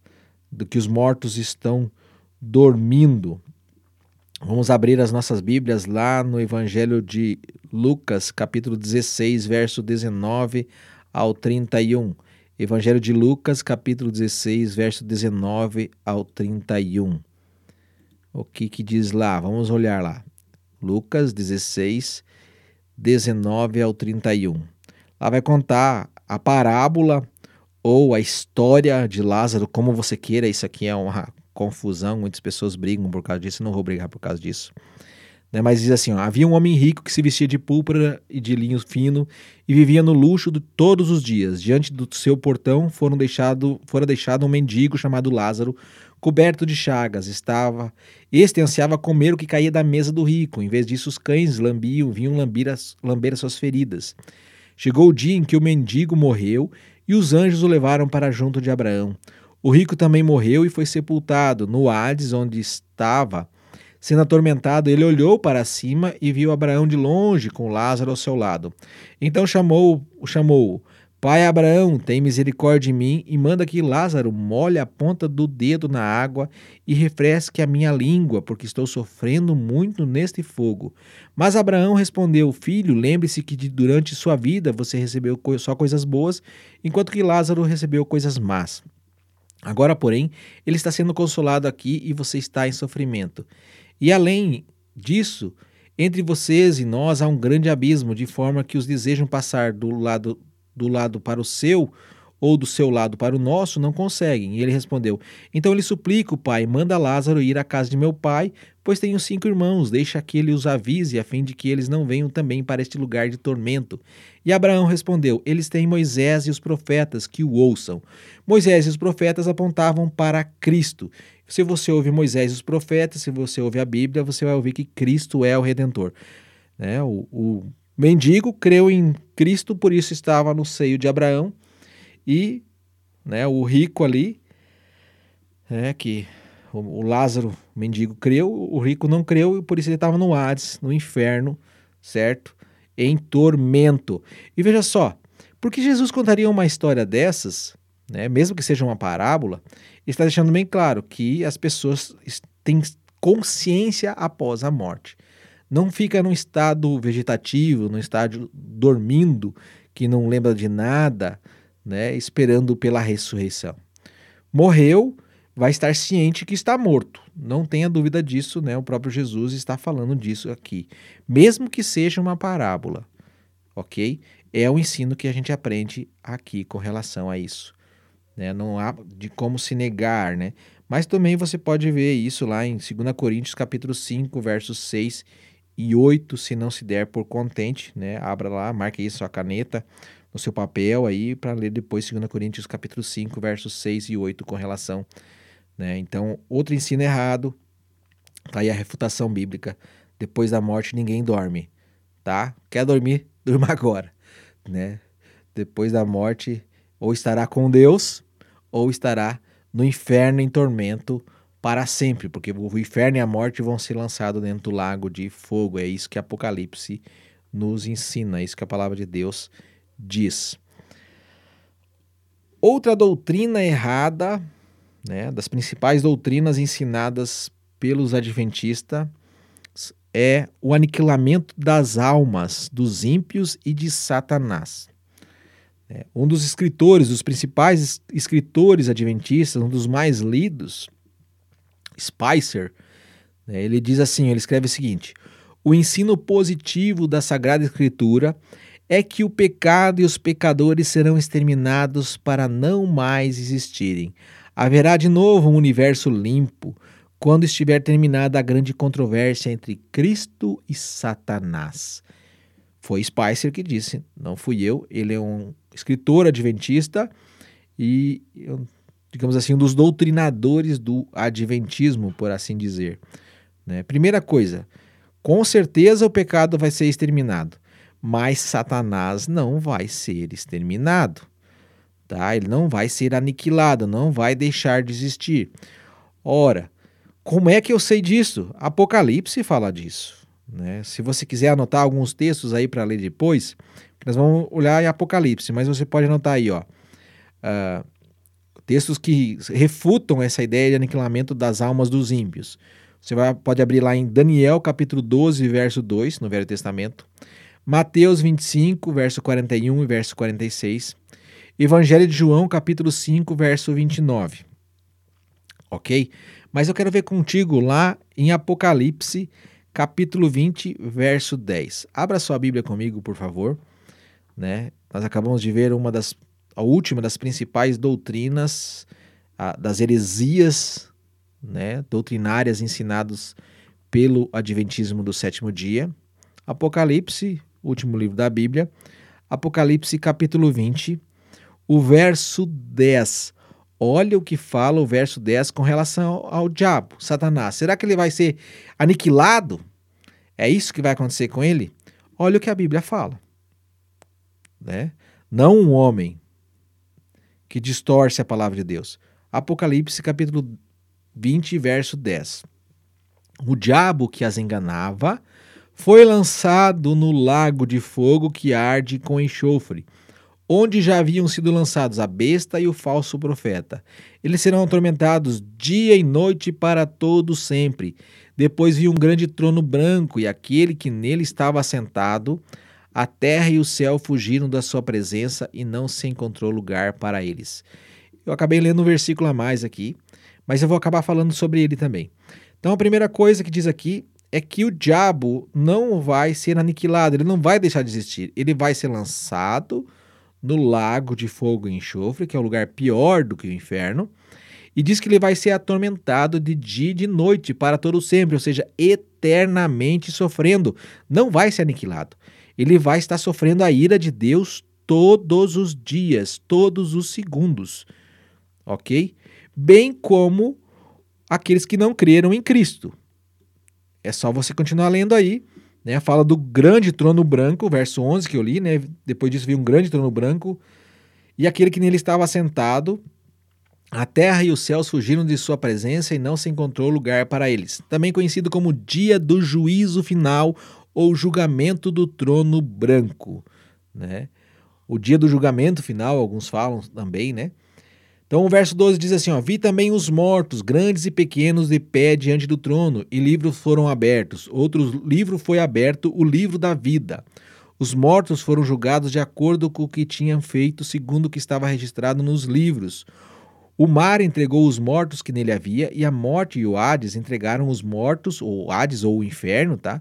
do que os mortos estão dormindo. Vamos abrir as nossas Bíblias lá no Evangelho de Lucas, capítulo 16, verso 19 ao 31. Evangelho de Lucas, capítulo 16, verso 19 ao 31. O que que diz lá? Vamos olhar lá. Lucas 16, 19 ao 31. Lá vai contar a parábola ou a história de Lázaro, como você queira. Isso aqui é uma confusão, muitas pessoas brigam por causa disso, não vou brigar por causa disso. Né? Mas diz assim: ó, havia um homem rico que se vestia de púrpura e de linho fino e vivia no luxo de todos os dias. Diante do seu portão foram deixado, fora deixado um mendigo chamado Lázaro, coberto de chagas, estava este ansiava comer o que caía da mesa do rico. Em vez disso, os cães lambiam, vinham lamber as, lamber as suas feridas. Chegou o dia em que o mendigo morreu e os anjos o levaram para junto de Abraão. O rico também morreu e foi sepultado no Hades, onde estava. Sendo atormentado, ele olhou para cima e viu Abraão de longe, com Lázaro ao seu lado. Então chamou, chamou Pai Abraão, tem misericórdia de mim e manda que Lázaro molhe a ponta do dedo na água e refresque a minha língua, porque estou sofrendo muito neste fogo. Mas Abraão respondeu: Filho, lembre-se que durante sua vida você recebeu só coisas boas, enquanto que Lázaro recebeu coisas más. Agora, porém, ele está sendo consolado aqui e você está em sofrimento. E além disso, entre vocês e nós há um grande abismo, de forma que os desejam passar do lado do lado para o seu ou do seu lado para o nosso, não conseguem. E ele respondeu: Então ele suplica o pai, manda Lázaro ir à casa de meu pai, pois tenho cinco irmãos, deixa que ele os avise, a fim de que eles não venham também para este lugar de tormento. E Abraão respondeu: Eles têm Moisés e os profetas que o ouçam. Moisés e os profetas apontavam para Cristo. Se você ouve Moisés e os profetas, se você ouve a Bíblia, você vai ouvir que Cristo é o Redentor. Né? O, o mendigo creu em Cristo, por isso estava no seio de Abraão, e né, o rico ali, né, que o, o Lázaro, o mendigo, creu, o rico não creu, e por isso ele estava no Hades, no inferno, certo? Em tormento. E veja só, por que Jesus contaria uma história dessas, né, mesmo que seja uma parábola, está deixando bem claro que as pessoas têm consciência após a morte não fica num estado vegetativo, num estado dormindo, que não lembra de nada, né, esperando pela ressurreição. Morreu, vai estar ciente que está morto. Não tenha dúvida disso, né? O próprio Jesus está falando disso aqui. Mesmo que seja uma parábola, ok? É o ensino que a gente aprende aqui com relação a isso. Né? Não há de como se negar, né? Mas também você pode ver isso lá em 2 Coríntios capítulo 5, versos 6 e 8 se não se der por contente, né? Abra lá, marque aí sua caneta no seu papel aí para ler depois 2 Coríntios capítulo 5, versos 6 e 8 com relação, né? Então, outro ensino errado, tá aí a refutação bíblica. Depois da morte ninguém dorme, tá? Quer dormir? [LAUGHS] Durma agora, né? Depois da morte ou estará com Deus ou estará no inferno em tormento para sempre, porque o inferno e a morte vão ser lançados dentro do lago de fogo. É isso que Apocalipse nos ensina, é isso que a palavra de Deus diz. Outra doutrina errada, né, das principais doutrinas ensinadas pelos adventistas, é o aniquilamento das almas dos ímpios e de Satanás. É, um dos escritores, os principais escritores adventistas, um dos mais lidos, Spicer, né, ele diz assim: ele escreve o seguinte: o ensino positivo da Sagrada Escritura é que o pecado e os pecadores serão exterminados para não mais existirem. Haverá de novo um universo limpo quando estiver terminada a grande controvérsia entre Cristo e Satanás. Foi Spicer que disse, não fui eu. Ele é um escritor adventista e, digamos assim, um dos doutrinadores do adventismo, por assim dizer. Né? Primeira coisa, com certeza o pecado vai ser exterminado, mas Satanás não vai ser exterminado. Tá? Ele não vai ser aniquilado, não vai deixar de existir. Ora, como é que eu sei disso? Apocalipse fala disso. Né? Se você quiser anotar alguns textos aí para ler depois, nós vamos olhar em Apocalipse, mas você pode anotar aí, ó, uh, textos que refutam essa ideia de aniquilamento das almas dos ímpios. Você vai, pode abrir lá em Daniel capítulo 12, verso 2, no Velho Testamento, Mateus 25, verso 41 e verso 46, Evangelho de João capítulo 5, verso 29. Ok? Mas eu quero ver contigo lá em Apocalipse capítulo 20, verso 10. Abra sua Bíblia comigo, por favor. Né? Nós acabamos de ver uma das, a última das principais doutrinas, a, das heresias né, doutrinárias ensinadas pelo Adventismo do sétimo dia. Apocalipse, último livro da Bíblia. Apocalipse capítulo 20, o verso 10. Olha o que fala o verso 10 com relação ao, ao diabo, Satanás. Será que ele vai ser aniquilado? É isso que vai acontecer com ele? Olha o que a Bíblia fala. Né? Não um homem que distorce a palavra de Deus. Apocalipse capítulo 20, verso 10. O diabo que as enganava foi lançado no lago de fogo que arde com enxofre onde já haviam sido lançados a besta e o falso profeta. Eles serão atormentados dia e noite para todo sempre. Depois vi um grande trono branco e aquele que nele estava assentado. A terra e o céu fugiram da sua presença e não se encontrou lugar para eles. Eu acabei lendo um versículo a mais aqui, mas eu vou acabar falando sobre ele também. Então a primeira coisa que diz aqui é que o diabo não vai ser aniquilado, ele não vai deixar de existir, ele vai ser lançado no lago de fogo e enxofre, que é um lugar pior do que o inferno, e diz que ele vai ser atormentado de dia e de noite para todo sempre, ou seja, eternamente sofrendo. Não vai ser aniquilado. Ele vai estar sofrendo a ira de Deus todos os dias, todos os segundos. Ok? Bem como aqueles que não creram em Cristo. É só você continuar lendo aí né? Fala do grande trono branco, verso 11 que eu li, né? Depois disso veio um grande trono branco e aquele que nele estava sentado. A terra e os céus fugiram de sua presença e não se encontrou lugar para eles. Também conhecido como dia do juízo final ou julgamento do trono branco, né? O dia do julgamento final, alguns falam também, né? Então o verso 12 diz assim: ó, Vi também os mortos, grandes e pequenos, de pé diante do trono, e livros foram abertos. Outro livro foi aberto, o livro da vida. Os mortos foram julgados de acordo com o que tinham feito, segundo o que estava registrado nos livros. O mar entregou os mortos que nele havia, e a morte e o Hades entregaram os mortos, ou Hades ou o inferno, tá?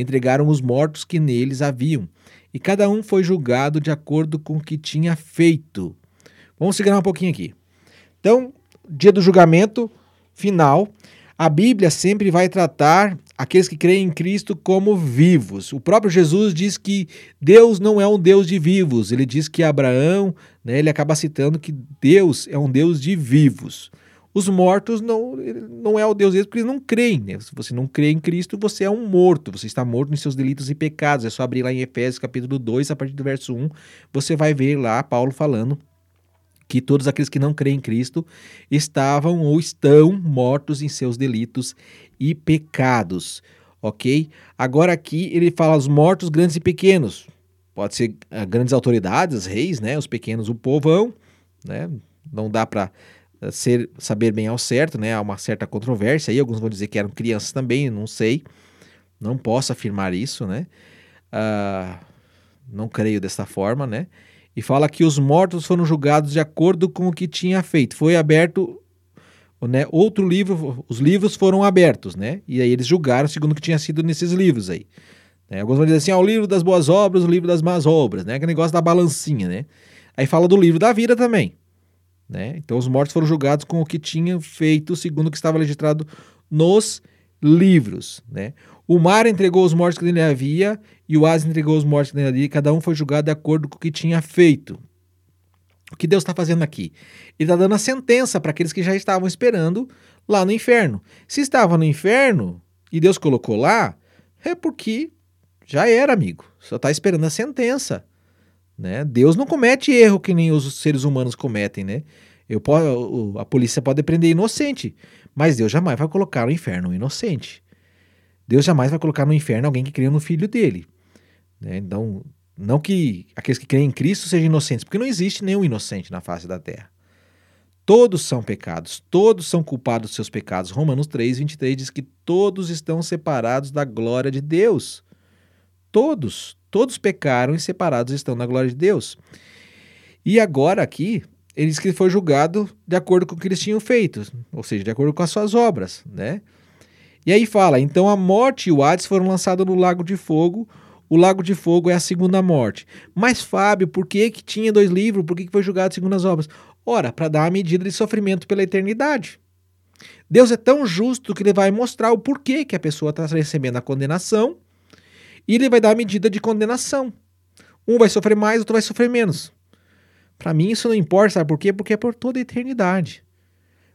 Entregaram os mortos que neles haviam. E cada um foi julgado de acordo com o que tinha feito. Vamos segurar um pouquinho aqui. Então, dia do julgamento final, a Bíblia sempre vai tratar aqueles que creem em Cristo como vivos. O próprio Jesus diz que Deus não é um Deus de vivos. Ele diz que Abraão, né, ele acaba citando que Deus é um Deus de vivos. Os mortos não, não é o Deus deles porque eles não creem. Né? Se você não crê em Cristo, você é um morto. Você está morto nos seus delitos e pecados. É só abrir lá em Efésios capítulo 2, a partir do verso 1, você vai ver lá Paulo falando que todos aqueles que não creem em Cristo estavam ou estão mortos em seus delitos e pecados, ok? Agora aqui ele fala os mortos grandes e pequenos. Pode ser uh, grandes autoridades, reis, né? Os pequenos, o povão, né? Não dá para ser saber bem ao certo, né? Há uma certa controvérsia aí. Alguns vão dizer que eram crianças também, não sei. Não posso afirmar isso, né? Uh, não creio dessa forma, né? E fala que os mortos foram julgados de acordo com o que tinha feito. Foi aberto, né? Outro livro, os livros foram abertos, né? E aí eles julgaram segundo o que tinha sido nesses livros aí. Né? Alguns vão dizer assim, ah, o livro das boas obras, o livro das más obras, né? Aquele negócio da balancinha, né? Aí fala do livro da vida também, né? Então os mortos foram julgados com o que tinham feito segundo o que estava registrado nos livros, né? O mar entregou os mortos que nele havia, e o Hades entregou os mortos que nele havia, e cada um foi julgado de acordo com o que tinha feito. O que Deus está fazendo aqui? Ele está dando a sentença para aqueles que já estavam esperando lá no inferno. Se estava no inferno e Deus colocou lá, é porque já era, amigo. Só está esperando a sentença. Né? Deus não comete erro que nem os seres humanos cometem, né? Eu, a polícia pode prender inocente, mas Deus jamais vai colocar no inferno um inocente. Deus jamais vai colocar no inferno alguém que crê no filho dele. Né? Então, não que aqueles que creem em Cristo sejam inocentes, porque não existe nenhum inocente na face da terra. Todos são pecados, todos são culpados dos seus pecados. Romanos 3, 23 diz que todos estão separados da glória de Deus. Todos, todos pecaram e separados estão da glória de Deus. E agora aqui, ele diz que foi julgado de acordo com o que eles tinham feito, ou seja, de acordo com as suas obras, né? E aí fala: então a morte e o Hades foram lançados no lago de fogo. O lago de fogo é a segunda morte. Mas, Fábio, por que, que tinha dois livros? Por que, que foi julgado segundo as obras? Ora, para dar uma medida de sofrimento pela eternidade. Deus é tão justo que ele vai mostrar o porquê que a pessoa está recebendo a condenação e ele vai dar a medida de condenação. Um vai sofrer mais, outro vai sofrer menos. Para mim isso não importa, sabe por quê? Porque é por toda a eternidade.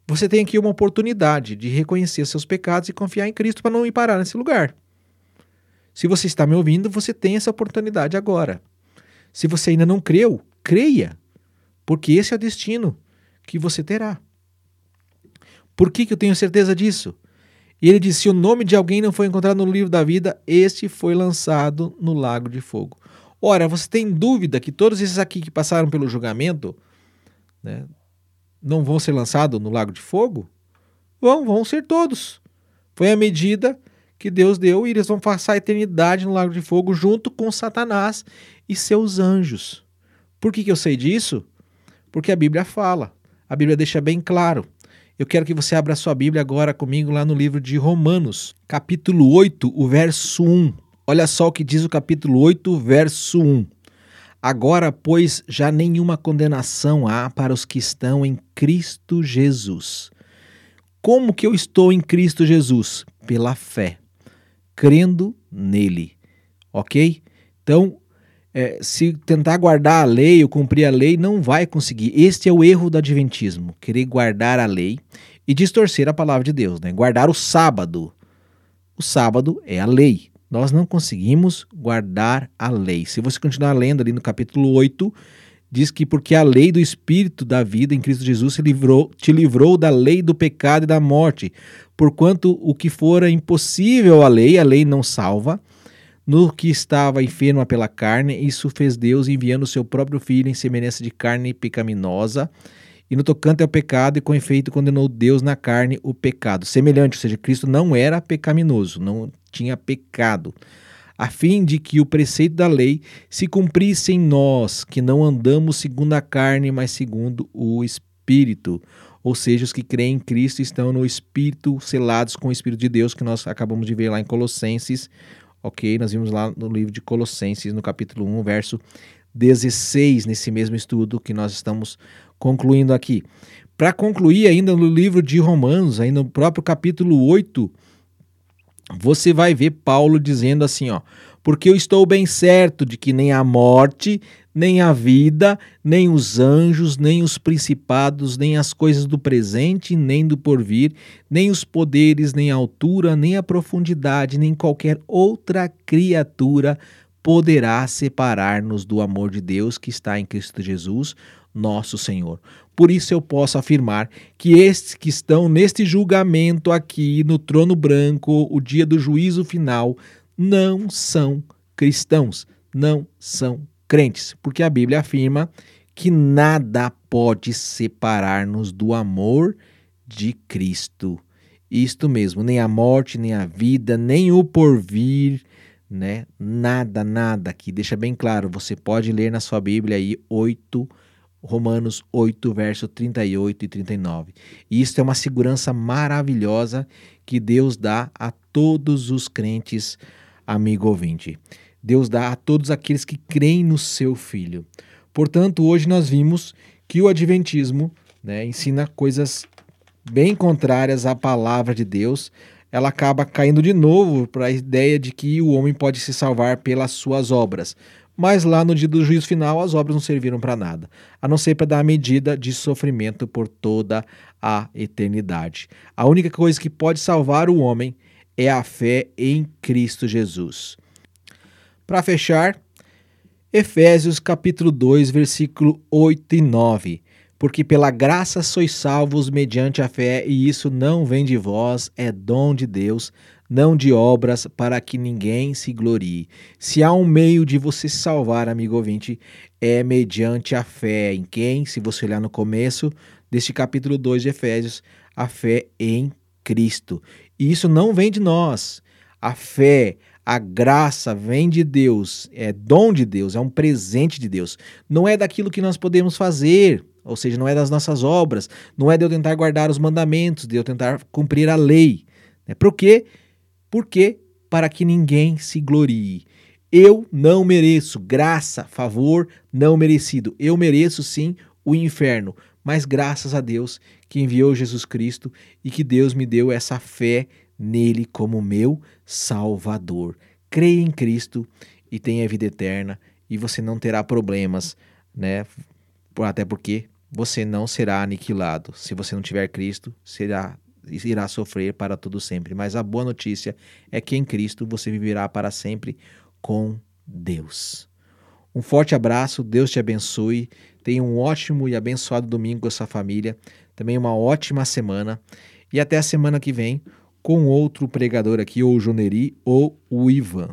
Você tem aqui uma oportunidade de reconhecer seus pecados e confiar em Cristo para não ir parar nesse lugar. Se você está me ouvindo, você tem essa oportunidade agora. Se você ainda não creu, creia, porque esse é o destino que você terá. Por que, que eu tenho certeza disso? E ele disse: Se o nome de alguém não foi encontrado no livro da vida, este foi lançado no lago de fogo. Ora, você tem dúvida que todos esses aqui que passaram pelo julgamento, né, não vão ser lançados no lago de fogo? Vão, vão ser todos. Foi a medida que Deus deu e eles vão passar a eternidade no lago de fogo junto com Satanás e seus anjos. Por que, que eu sei disso? Porque a Bíblia fala. A Bíblia deixa bem claro. Eu quero que você abra sua Bíblia agora comigo lá no livro de Romanos, capítulo 8, o verso 1. Olha só o que diz o capítulo 8, verso 1. Agora, pois, já nenhuma condenação há para os que estão em Cristo Jesus. Como que eu estou em Cristo Jesus? Pela fé, crendo nele. Ok? Então, é, se tentar guardar a lei ou cumprir a lei, não vai conseguir. Este é o erro do adventismo: querer guardar a lei e distorcer a palavra de Deus, né? guardar o sábado. O sábado é a lei nós não conseguimos guardar a lei. Se você continuar lendo ali no capítulo 8, diz que porque a lei do Espírito da vida em Cristo Jesus livrou, te livrou da lei do pecado e da morte, porquanto o que fora impossível à lei, a lei não salva, no que estava enferma pela carne, isso fez Deus enviando o seu próprio Filho em semelhança de carne pecaminosa, e no tocante ao pecado, e com efeito condenou Deus na carne o pecado. Semelhante, ou seja, Cristo não era pecaminoso, não tinha pecado, a fim de que o preceito da lei se cumprisse em nós, que não andamos segundo a carne, mas segundo o Espírito. Ou seja, os que creem em Cristo estão no Espírito, selados com o Espírito de Deus, que nós acabamos de ver lá em Colossenses. Ok, nós vimos lá no livro de Colossenses, no capítulo 1, verso 16, nesse mesmo estudo que nós estamos concluindo aqui. Para concluir, ainda no livro de Romanos, ainda no próprio capítulo 8, você vai ver Paulo dizendo assim, ó: "Porque eu estou bem certo de que nem a morte, nem a vida, nem os anjos, nem os principados, nem as coisas do presente, nem do porvir, nem os poderes, nem a altura, nem a profundidade, nem qualquer outra criatura poderá separar-nos do amor de Deus que está em Cristo Jesus, nosso Senhor. Por isso eu posso afirmar que estes que estão neste julgamento aqui no trono branco, o dia do juízo final, não são cristãos, não são crentes, porque a Bíblia afirma que nada pode separar-nos do amor de Cristo. Isto mesmo, nem a morte, nem a vida, nem o porvir, né? Nada, nada aqui. Deixa bem claro, você pode ler na sua Bíblia aí 8 Romanos 8, verso 38 e 39. E isso é uma segurança maravilhosa que Deus dá a todos os crentes, amigo ouvinte. Deus dá a todos aqueles que creem no seu Filho. Portanto, hoje nós vimos que o Adventismo né, ensina coisas bem contrárias à palavra de Deus. Ela acaba caindo de novo para a ideia de que o homem pode se salvar pelas suas obras. Mas lá no dia do juízo final, as obras não serviram para nada, a não ser para dar a medida de sofrimento por toda a eternidade. A única coisa que pode salvar o homem é a fé em Cristo Jesus. Para fechar, Efésios capítulo 2, versículo 8 e 9. Porque pela graça sois salvos mediante a fé, e isso não vem de vós, é dom de Deus, não de obras, para que ninguém se glorie. Se há um meio de você se salvar, amigo ouvinte, é mediante a fé. Em quem? Se você olhar no começo deste capítulo 2 de Efésios, a fé em Cristo. E isso não vem de nós. A fé, a graça vem de Deus, é dom de Deus, é um presente de Deus. Não é daquilo que nós podemos fazer, ou seja, não é das nossas obras, não é de eu tentar guardar os mandamentos, de eu tentar cumprir a lei. É por quê? Por quê? Para que ninguém se glorie. Eu não mereço graça, favor não merecido. Eu mereço sim o inferno, mas graças a Deus que enviou Jesus Cristo e que Deus me deu essa fé nele como meu Salvador. Creia em Cristo e tenha vida eterna e você não terá problemas, né? Até porque você não será aniquilado. Se você não tiver Cristo, será irá sofrer para todo sempre. Mas a boa notícia é que em Cristo você viverá para sempre com Deus. Um forte abraço, Deus te abençoe. Tenha um ótimo e abençoado domingo com a sua família. Também uma ótima semana. E até a semana que vem com outro pregador aqui, ou o Joneri ou o Ivan.